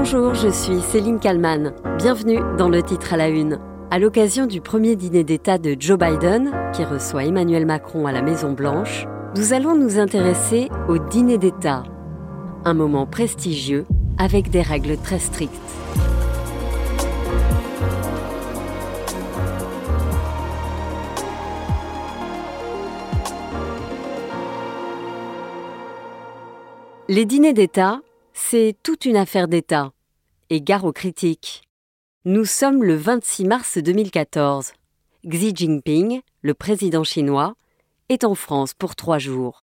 Bonjour, je suis Céline Kalman. Bienvenue dans le titre à la une. À l'occasion du premier dîner d'État de Joe Biden, qui reçoit Emmanuel Macron à la Maison-Blanche, nous allons nous intéresser au dîner d'État. Un moment prestigieux avec des règles très strictes. Les dîners d'État, c'est toute une affaire d'État. Et gare aux critiques. Nous sommes le 26 mars 2014. Xi Jinping, le président chinois, est en France pour trois jours.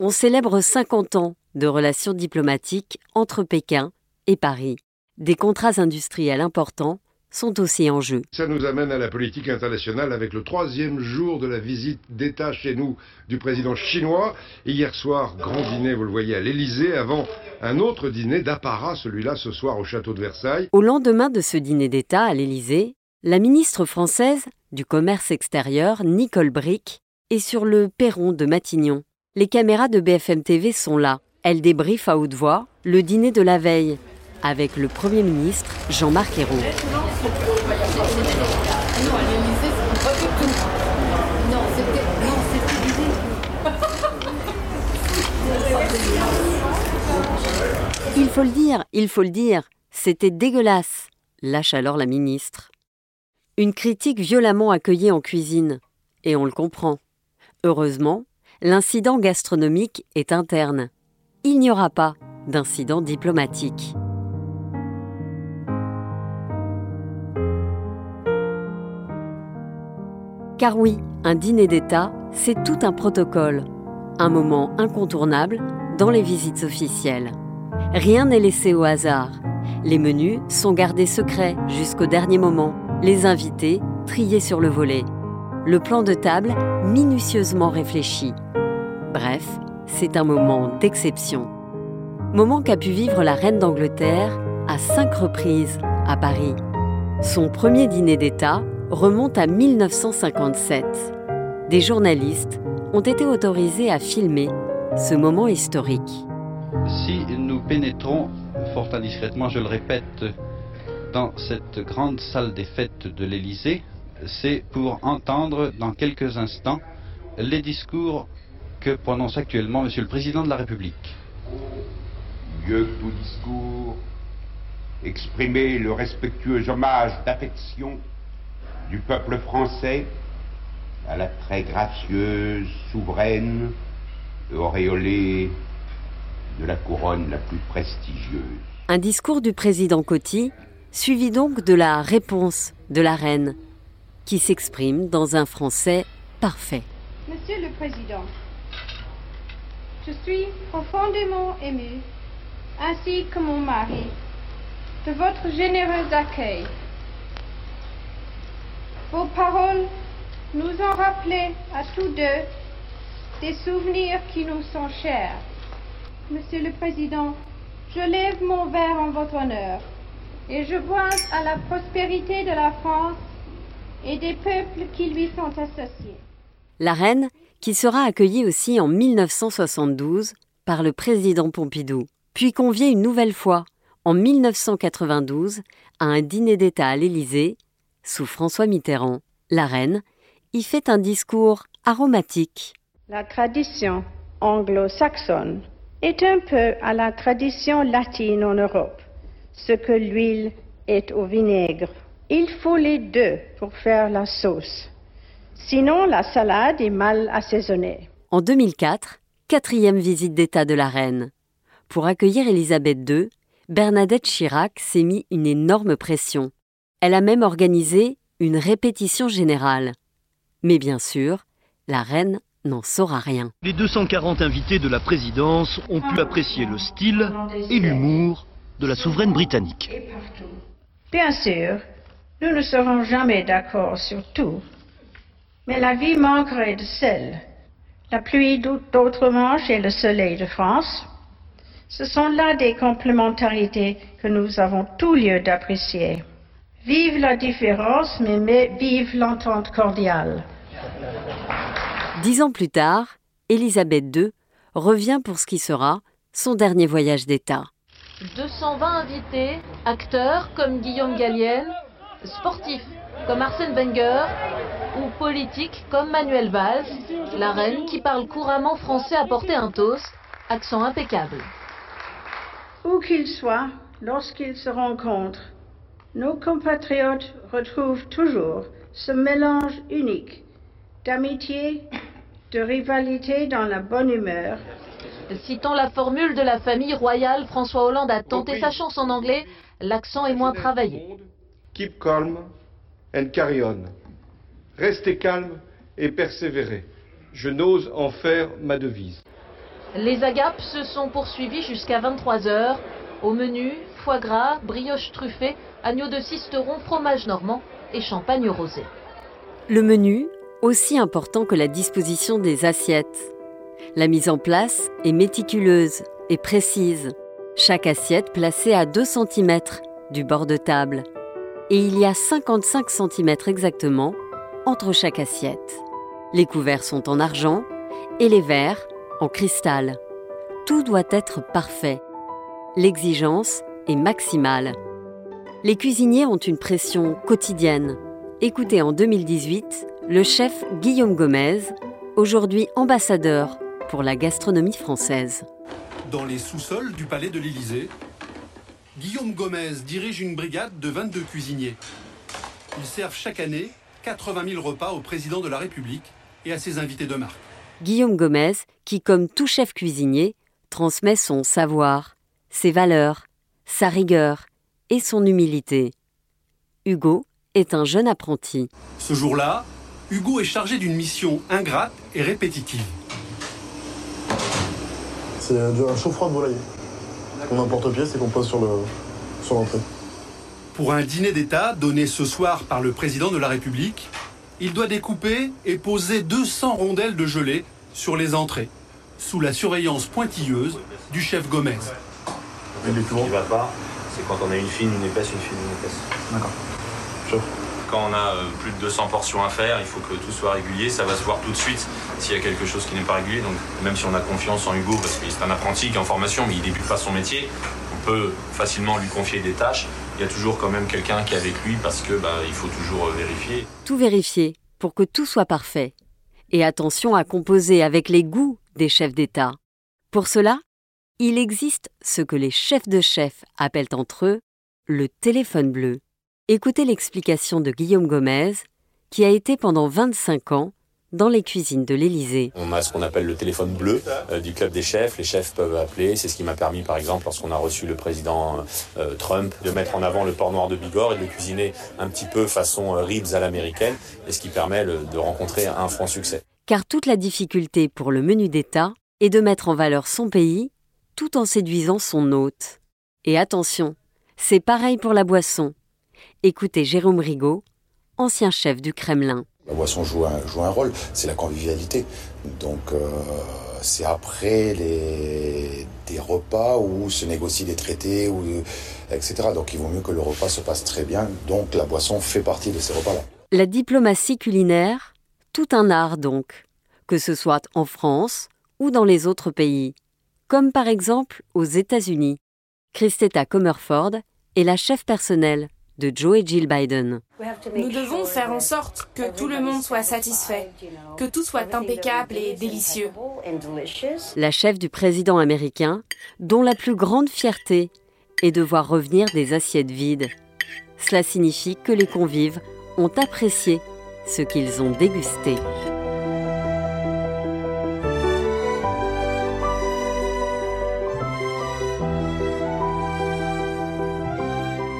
On célèbre 50 ans de relations diplomatiques entre Pékin et Paris. Des contrats industriels importants sont aussi en jeu. Ça nous amène à la politique internationale avec le troisième jour de la visite d'État chez nous du président chinois. hier soir, grand dîner, vous le voyez, à l'Élysée, avant un autre dîner d'apparat, celui-là ce soir au château de Versailles. Au lendemain de ce dîner d'État à l'Élysée, la ministre française du Commerce extérieur, Nicole Brick, est sur le perron de Matignon. Les caméras de BFM TV sont là. Elle débriefe à haute voix le dîner de la veille avec le Premier ministre Jean-Marc Ayrault. Il faut le dire, il faut le dire, c'était dégueulasse, lâche alors la ministre. Une critique violemment accueillie en cuisine, et on le comprend. Heureusement, l'incident gastronomique est interne. Il n'y aura pas d'incident diplomatique. Car oui, un dîner d'État, c'est tout un protocole, un moment incontournable dans les visites officielles. Rien n'est laissé au hasard. Les menus sont gardés secrets jusqu'au dernier moment, les invités triés sur le volet, le plan de table minutieusement réfléchi. Bref, c'est un moment d'exception. Moment qu'a pu vivre la reine d'Angleterre à cinq reprises à Paris. Son premier dîner d'État remonte à 1957. Des journalistes ont été autorisés à filmer ce moment historique. Si nous pénétrons fort indiscrètement, je le répète, dans cette grande salle des fêtes de l'Élysée, c'est pour entendre dans quelques instants les discours que prononce actuellement Monsieur le Président de la République. Mieux que tout discours, exprimer le respectueux hommage d'affection du peuple français à la très gracieuse, souveraine et auréolée de la couronne la plus prestigieuse. Un discours du président Coty, suivi donc de la réponse de la reine, qui s'exprime dans un français parfait. Monsieur le Président, je suis profondément ému, ainsi que mon mari, de votre généreux accueil vos paroles nous ont rappelé à tous deux des souvenirs qui nous sont chers. Monsieur le Président, je lève mon verre en votre honneur et je bois à la prospérité de la France et des peuples qui lui sont associés. La reine, qui sera accueillie aussi en 1972 par le président Pompidou, puis conviée une nouvelle fois en 1992 à un dîner d'État à l'Élysée sous François Mitterrand, la reine y fait un discours aromatique. La tradition anglo-saxonne est un peu à la tradition latine en Europe, ce que l'huile est au vinaigre. Il faut les deux pour faire la sauce. Sinon, la salade est mal assaisonnée. En 2004, quatrième visite d'État de la reine. Pour accueillir Élisabeth II, Bernadette Chirac s'est mis une énorme pression. Elle a même organisé une répétition générale. Mais bien sûr, la reine n'en saura rien. Les 240 invités de la présidence ont pu apprécier le style et l'humour de la souveraine britannique. Bien sûr, nous ne serons jamais d'accord sur tout. Mais la vie manquerait de sel. La pluie d'autres manches et le soleil de France. Ce sont là des complémentarités que nous avons tout lieu d'apprécier. Vive la différence, mais, vive l'entente cordiale. Dix ans plus tard, Élisabeth II revient pour ce qui sera son dernier voyage d'État. 220 invités, acteurs comme Guillaume Gallienne, sportifs comme Arsène Wenger ou politiques comme Manuel Valls, la reine qui parle couramment français a porté un toast, accent impeccable. Où qu'ils soient, lorsqu'ils se rencontrent, nos compatriotes retrouvent toujours ce mélange unique d'amitié, de rivalité dans la bonne humeur. Citant la formule de la famille royale, François Hollande a tenté sa chance en anglais, l'accent est moins travaillé. Keep calm and carry on. Restez calme et persévérez. Je n'ose en faire ma devise. Les agapes se sont poursuivies jusqu'à 23h. Au menu, foie gras, brioche truffée, agneau de cisteron, fromage normand et champagne rosé. Le menu, aussi important que la disposition des assiettes. La mise en place est méticuleuse et précise. Chaque assiette placée à 2 cm du bord de table. Et il y a 55 cm exactement entre chaque assiette. Les couverts sont en argent et les verres en cristal. Tout doit être parfait. L'exigence est maximale. Les cuisiniers ont une pression quotidienne. Écoutez en 2018 le chef Guillaume Gomez, aujourd'hui ambassadeur pour la gastronomie française. Dans les sous-sols du palais de l'Élysée, Guillaume Gomez dirige une brigade de 22 cuisiniers. Ils servent chaque année 80 000 repas au président de la République et à ses invités de marque. Guillaume Gomez, qui, comme tout chef cuisinier, transmet son savoir, ses valeurs, sa rigueur et son humilité. Hugo est un jeune apprenti. Ce jour-là, Hugo est chargé d'une mission ingrate et répétitive. C'est un chaud-froid de volaille qu'on importe pièce et qu'on pose sur l'entrée. Pour un dîner d'État donné ce soir par le président de la République, il doit découper et poser 200 rondelles de gelée sur les entrées, sous la surveillance pointilleuse du chef Gomez. Ce qui va pas, c'est quand on a une fine, une épaisse, une fine, une épaisse. D'accord. Quand on a euh, plus de 200 portions à faire, il faut que tout soit régulier. Ça va se voir tout de suite s'il y a quelque chose qui n'est pas régulier. Donc même si on a confiance en Hugo, parce que c'est un apprenti qui est en formation, mais il débute pas son métier, on peut facilement lui confier des tâches. Il y a toujours quand même quelqu'un qui est avec lui parce que bah, il faut toujours euh, vérifier. Tout vérifier pour que tout soit parfait. Et attention à composer avec les goûts des chefs d'État. Pour cela, il existe ce que les chefs de chefs appellent entre eux le téléphone bleu. Écoutez l'explication de Guillaume Gomez, qui a été pendant 25 ans dans les cuisines de l'Élysée. On a ce qu'on appelle le téléphone bleu euh, du club des chefs. Les chefs peuvent appeler. C'est ce qui m'a permis, par exemple, lorsqu'on a reçu le président euh, Trump, de mettre en avant le porc noir de Bigorre et de le cuisiner un petit peu façon euh, ribs à l'américaine, et ce qui permet de rencontrer un franc succès. Car toute la difficulté pour le menu d'État est de mettre en valeur son pays tout en séduisant son hôte. Et attention, c'est pareil pour la boisson. Écoutez Jérôme Rigaud, ancien chef du Kremlin. La boisson joue un, joue un rôle, c'est la convivialité. Donc euh, c'est après les, des repas où se négocient des traités, ou, etc. Donc il vaut mieux que le repas se passe très bien. Donc la boisson fait partie de ces repas-là. La diplomatie culinaire, tout un art donc, que ce soit en France ou dans les autres pays, comme par exemple aux États-Unis. Christetta Comerford est la chef personnelle de Joe et Jill Biden. Nous devons faire en sorte que tout le monde soit satisfait, que tout soit impeccable et délicieux. La chef du président américain, dont la plus grande fierté est de voir revenir des assiettes vides. Cela signifie que les convives ont apprécié ce qu'ils ont dégusté.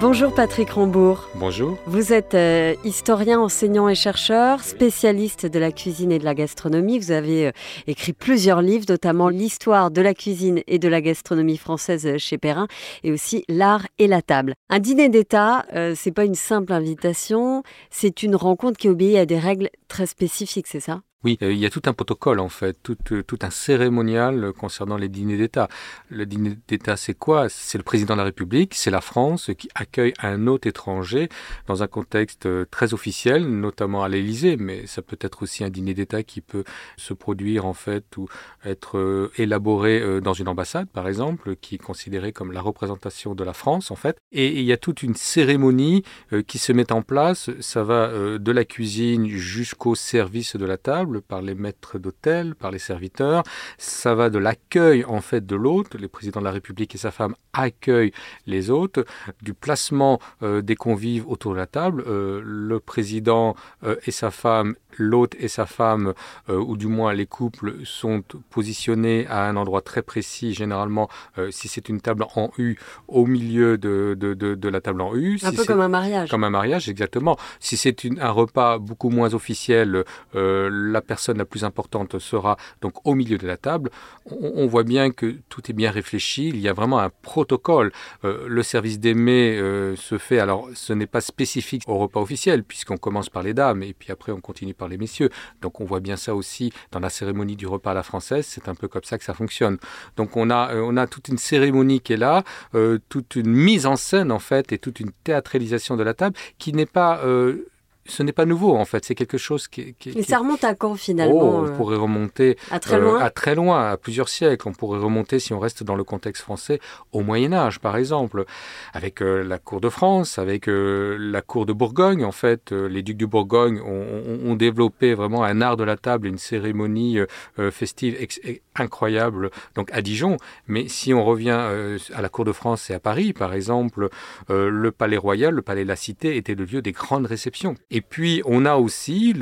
Bonjour Patrick Rambourg. Bonjour. Vous êtes euh, historien, enseignant et chercheur, spécialiste de la cuisine et de la gastronomie. Vous avez euh, écrit plusieurs livres, notamment L'histoire de la cuisine et de la gastronomie française euh, chez Perrin et aussi L'art et la table. Un dîner d'État, c'est pas une simple invitation, c'est une rencontre qui obéit à des règles très spécifiques, c'est ça? Oui, euh, il y a tout un protocole en fait, tout, euh, un cérémonial concernant les dîners d'État. Le dîner d'État, c'est quoi? C'est le président de la République, c'est la France qui accueille un hôte étranger dans un contexte euh, très officiel, notamment à l'Élysée, mais ça peut être aussi un dîner d'État qui peut se produire en fait ou être élaboré dans une ambassade, par exemple, qui est considérée comme la représentation de la France en fait. Et il y a toute une cérémonie qui se met en place. Ça va de la cuisine jusqu'au service de la table par les maîtres d'hôtel, par les serviteurs. Ça va de l'accueil en fait de l'hôte. Le président de la République et sa femme accueillent les hôtes, du placement euh, des convives autour de la table. Euh, le président euh, et sa femme l'hôte et sa femme, ou du moins les couples, sont positionnés à un endroit très précis, généralement, si c'est une table en U, au milieu de, de, de, la table en U. Un peu comme un mariage. Comme un mariage, exactement. Si c'est un repas beaucoup moins officiel, la personne la plus importante sera donc au milieu de la table. On, voit bien que tout est bien réfléchi. Il y a vraiment un protocole. Euh, le service des mets euh, se fait. Alors, ce n'est pas spécifique au repas officiel puisqu'on commence par les dames et puis après on continue par les messieurs. Donc, on voit bien ça aussi dans la cérémonie du repas à la française. C'est un peu comme ça que ça fonctionne. Donc, on a euh, on a toute une cérémonie qui est là, toute une mise en scène en fait et toute une théâtralisation de la table qui n'est pas ce n'est pas nouveau en fait, c'est quelque chose qui, qui Mais ça remonte à quand finalement oh, On euh, pourrait remonter à très, loin. Euh, à très loin, à plusieurs siècles. On pourrait remonter, si on reste dans le contexte français, au Moyen Âge par exemple, avec euh, la cour de France, avec la cour de Bourgogne. En fait, les ducs de Bourgogne ont, ont, développé vraiment un art de la table, une cérémonie festive incroyable, donc à Dijon. Mais si on revient à la cour de France et à Paris, par exemple, le palais royal, le palais de la Cité était le lieu des grandes réceptions. Et puis, on a aussi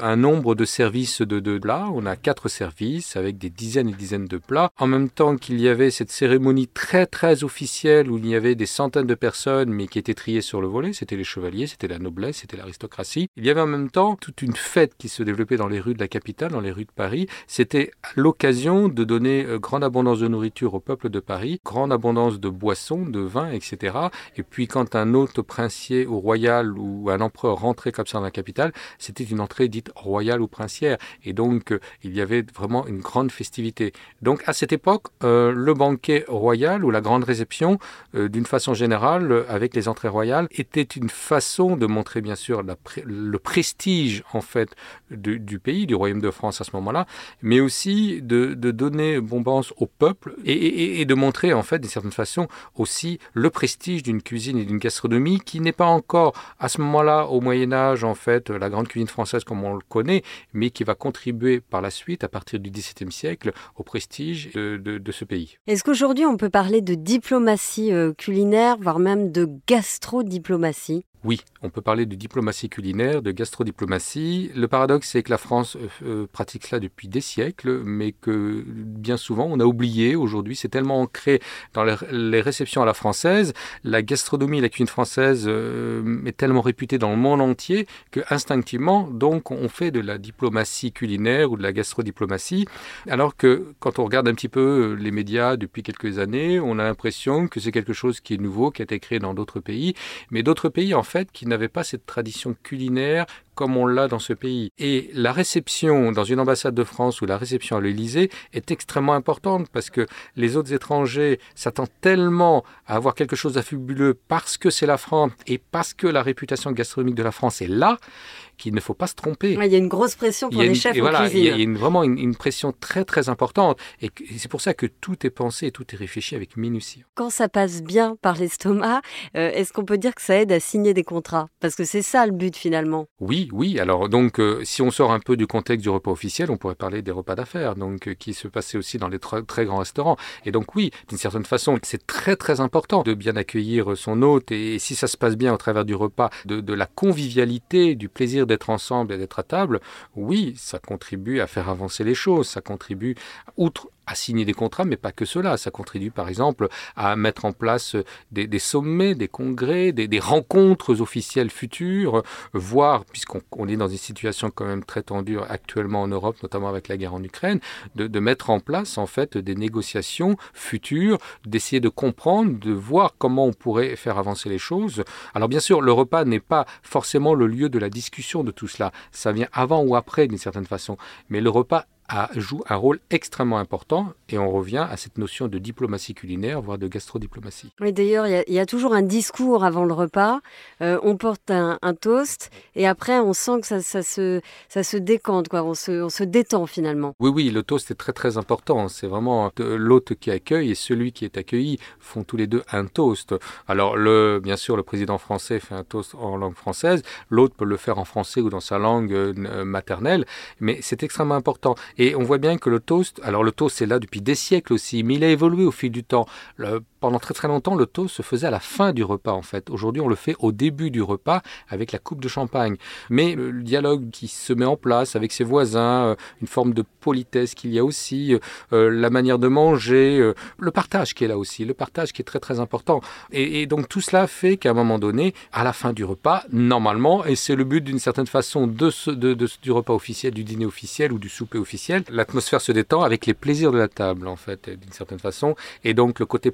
un nombre de services de, de plats. On a quatre services avec des dizaines et dizaines de plats. En même temps qu'il y avait cette cérémonie très, très officielle où il y avait des centaines de personnes, mais qui étaient triées sur le volet. C'était les chevaliers, c'était la noblesse, c'était l'aristocratie. Il y avait en même temps toute une fête qui se développait dans les rues de la capitale, dans les rues de Paris. C'était l'occasion de donner euh, grande abondance de nourriture au peuple de Paris, grande abondance de boissons, de vins, etc. Et puis, quand un hôte princier ou royal ou un empereur rentrait comme ça dans la capitale, c'était une entrée dite royale ou princière. Et donc, euh, il y avait vraiment une grande festivité. Donc, à cette époque, euh, le banquet royal ou la grande réception, euh, d'une façon générale, avec les entrées royales, était une façon de montrer, bien sûr, le prestige, en fait, du pays, du royaume de France à ce moment-là, mais aussi de, donner bombance au peuple et, de montrer, en fait, d'une certaine façon, aussi le prestige d'une cuisine et d'une gastronomie qui n'est pas encore, à ce moment-là, au Moyen-Âge, en fait la grande cuisine française comme on le connaît, mais qui va contribuer par la suite, à partir du XVIIe siècle, au prestige de, ce pays. Est-ce qu'aujourd'hui on peut parler de diplomatie euh, culinaire, voire même de gastrodiplomatie? Oui, on peut parler de diplomatie culinaire, de gastrodiplomatie. Le paradoxe, c'est que la France euh, euh, pratique cela depuis des siècles, mais que bien souvent, on a oublié aujourd'hui. C'est tellement ancré dans les réceptions à la française. La gastronomie la cuisine française euh, est tellement réputée dans le monde entier que instinctivement, donc, on fait de la diplomatie culinaire ou de la gastrodiplomatie. Alors que quand on regarde un petit peu les médias depuis quelques années, on a l'impression que c'est quelque chose qui est nouveau, qui a été créé dans d'autres pays. Mais d'autres pays, en fait, qui n'avaient pas cette tradition culinaire comme on l'a dans ce pays. Et la réception dans une ambassade de France ou la réception à l'Élysée est extrêmement importante parce que les autres étrangers s'attendent tellement à avoir quelque chose de fabuleux parce que c'est la France et parce que la réputation gastronomique de la France est là qu'il ne faut pas se tromper. il y a une grosse pression pour les chefs et voilà, Il y a, une, vraiment une, pression très très importante et c'est pour ça que tout est pensé et tout est réfléchi avec minutie. Quand ça passe bien par l'estomac, euh, est-ce qu'on peut dire que ça aide à signer des contrats? Parce que c'est ça le but finalement. Oui, oui. Alors donc, euh, si on sort un peu du contexte du repas officiel, on pourrait parler des repas d'affaires, donc euh, qui se passaient aussi dans les très, grands restaurants. Et donc oui, d'une certaine façon, c'est très très important de bien accueillir son hôte et, si ça se passe bien au travers du repas, de, de la convivialité, du plaisir d'être ensemble et d'être à table, oui, ça contribue à faire avancer les choses, ça contribue, outre à signer des contrats, mais pas que cela. Ça contribue par exemple à mettre en place des, sommets, des congrès, des, rencontres officielles futures, voire, puisqu'on est dans une situation quand même très tendue actuellement en Europe, notamment avec la guerre en Ukraine, de, de mettre en place en fait des négociations futures, d'essayer de comprendre, de voir comment on pourrait faire avancer les choses. Alors bien sûr, le repas n'est pas forcément le lieu de la discussion de tout cela. Ça vient avant ou après d'une certaine façon. Mais le repas joue un rôle extrêmement important et on revient à cette notion de diplomatie culinaire, voire de gastrodiplomatie. Oui, d'ailleurs, il y, a toujours un discours avant le repas. Euh, on porte un, toast et après, on sent que ça, ça, se, ça se décante, quoi. On, se, on se détend finalement. Oui, oui, le toast est très très important. C'est vraiment l'hôte qui accueille et celui qui est accueilli font tous les deux un toast. Alors, le, bien sûr, le président français fait un toast en langue française, l'autre peut le faire en français ou dans sa langue euh, maternelle, mais c'est extrêmement important. Et on voit bien que le toast, alors le toast c'est là depuis des siècles aussi, mais il a évolué au fil du temps. Pendant très très longtemps, le toast se faisait à la fin du repas en fait. Aujourd'hui, on le fait au début du repas avec la coupe de champagne. Mais le dialogue qui se met en place avec ses voisins, euh, une forme de politesse qu'il y a aussi, euh, euh, la manière de manger, le partage qui est là aussi, le partage qui est très très important. Et, donc tout cela fait qu'à un moment donné, à la fin du repas, normalement, et c'est le but d'une certaine façon de, de, du repas officiel, du dîner officiel ou du souper officiel, l'atmosphère se détend avec les plaisirs de la table, en fait, d'une certaine façon. Et donc, le côté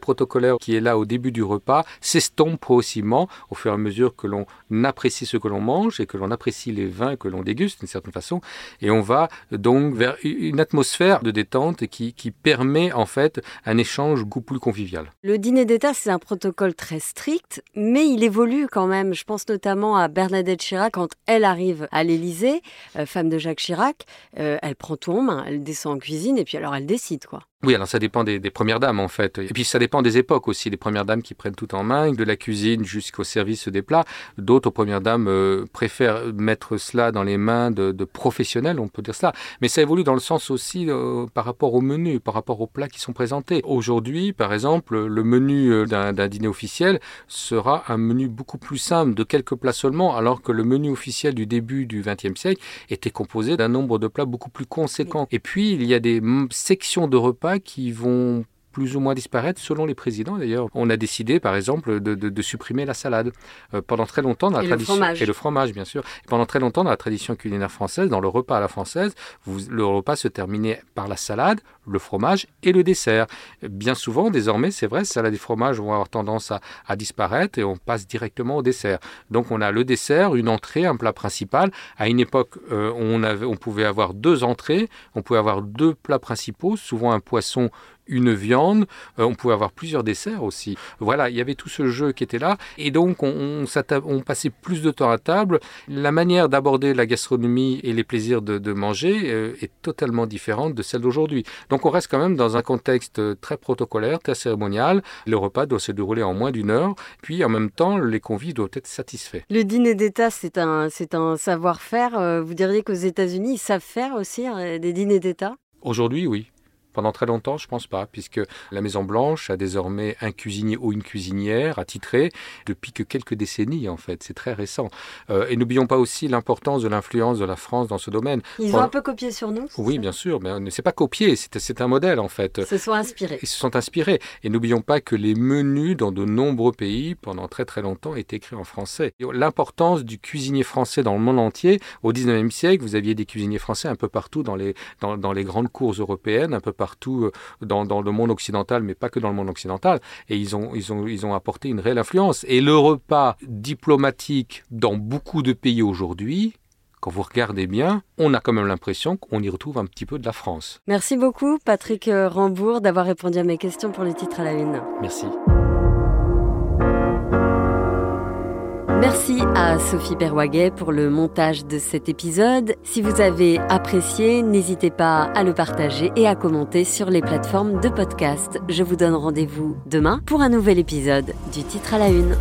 qui est là au début du repas s'estompe progressivement au fur et à mesure que l'on apprécie ce que l'on mange et que l'on apprécie les vins que l'on déguste, d'une certaine façon. Et on va donc vers une atmosphère de détente qui, qui permet, en fait, un échange beaucoup plus convivial. Le dîner d'État, c'est un protocole très strict, mais il évolue quand même. Je pense notamment à Bernadette Chirac quand elle arrive à l'Élysée, euh, femme de Jacques Chirac. Euh, elle prend tout elle descend en cuisine et puis alors elle décide quoi. Oui, alors ça dépend des, premières dames en fait. Et puis ça dépend des époques aussi. Les premières dames qui prennent tout en main, de la cuisine jusqu'au service des plats. D'autres premières dames euh, préfèrent mettre cela dans les mains de, professionnels, on peut dire cela. Mais ça évolue dans le sens aussi euh, par rapport au menu, par rapport aux plats qui sont présentés. Aujourd'hui, par exemple, le menu euh, d'un dîner officiel sera un menu beaucoup plus simple, de quelques plats seulement, alors que le menu officiel du début du XXe siècle était composé d'un nombre de plats beaucoup plus conséquent. Et puis, il y a des sections de repas qui vont plus ou moins disparaître selon les présidents. D'ailleurs, on a décidé, par exemple, de, supprimer la salade. Euh, pendant très longtemps, dans la et tradition le fromage. et le fromage, bien sûr. pendant très longtemps, dans la tradition culinaire française, dans le repas à la française, le repas se terminait par la salade, le fromage et le dessert. Bien souvent, désormais, c'est vrai, salade et fromage vont avoir tendance à, disparaître et on passe directement au dessert. Donc, on a le dessert, une entrée, un plat principal. À une époque, euh, on, avait, on pouvait avoir deux entrées, on pouvait avoir deux plats principaux, souvent un poisson une viande, euh, on pouvait avoir plusieurs desserts aussi. Voilà, il y avait tout ce jeu qui était là, et donc on, on, passait plus de temps à table. La manière d'aborder la gastronomie et les plaisirs de, manger euh, est totalement différente de celle d'aujourd'hui. Donc on reste quand même dans un contexte très protocolaire, très cérémonial. Le repas doit se dérouler en moins d'une heure, puis en même temps, les convives doivent être satisfaits. Le dîner d'État, c'est un, c'est un savoir-faire. Euh, vous diriez qu'aux États-Unis, ils savent faire aussi des dîners d'État? Aujourd'hui, oui. Pendant très longtemps, je pense pas, puisque la Maison Blanche a désormais un cuisinier ou une cuisinière attitrée depuis que quelques décennies en fait. C'est très récent. Euh, et n'oublions pas aussi l'importance de l'influence de la France dans ce domaine. Ils ont un peu copié sur nous. Oui, bien sûr, mais ne s'est pas copié. C'est un modèle en fait. Ils se sont inspirés. Ils se sont inspirés. Et n'oublions pas que les menus dans de nombreux pays pendant très très longtemps étaient écrits en français. L'importance du cuisinier français dans le monde entier. Au 19e siècle, vous aviez des cuisiniers français un peu partout dans les dans, dans les grandes cours européennes, un peu partout partout euh, dans, dans, le monde occidental, mais pas que dans le monde occidental. Et ils ont, ils, ont, ils ont apporté une réelle influence. Et le repas diplomatique dans beaucoup de pays aujourd'hui, quand vous regardez bien, on a quand même l'impression qu'on y retrouve un petit peu de la France. Merci beaucoup, Patrick Rambourg, d'avoir répondu à mes questions pour les titres à la une. Merci. Merci à Sophie Perwaguet pour le montage de cet épisode. Si vous avez apprécié, n'hésitez pas à le partager et à commenter sur les plateformes de podcast. Je vous donne rendez-vous demain pour un nouvel épisode du titre à la une.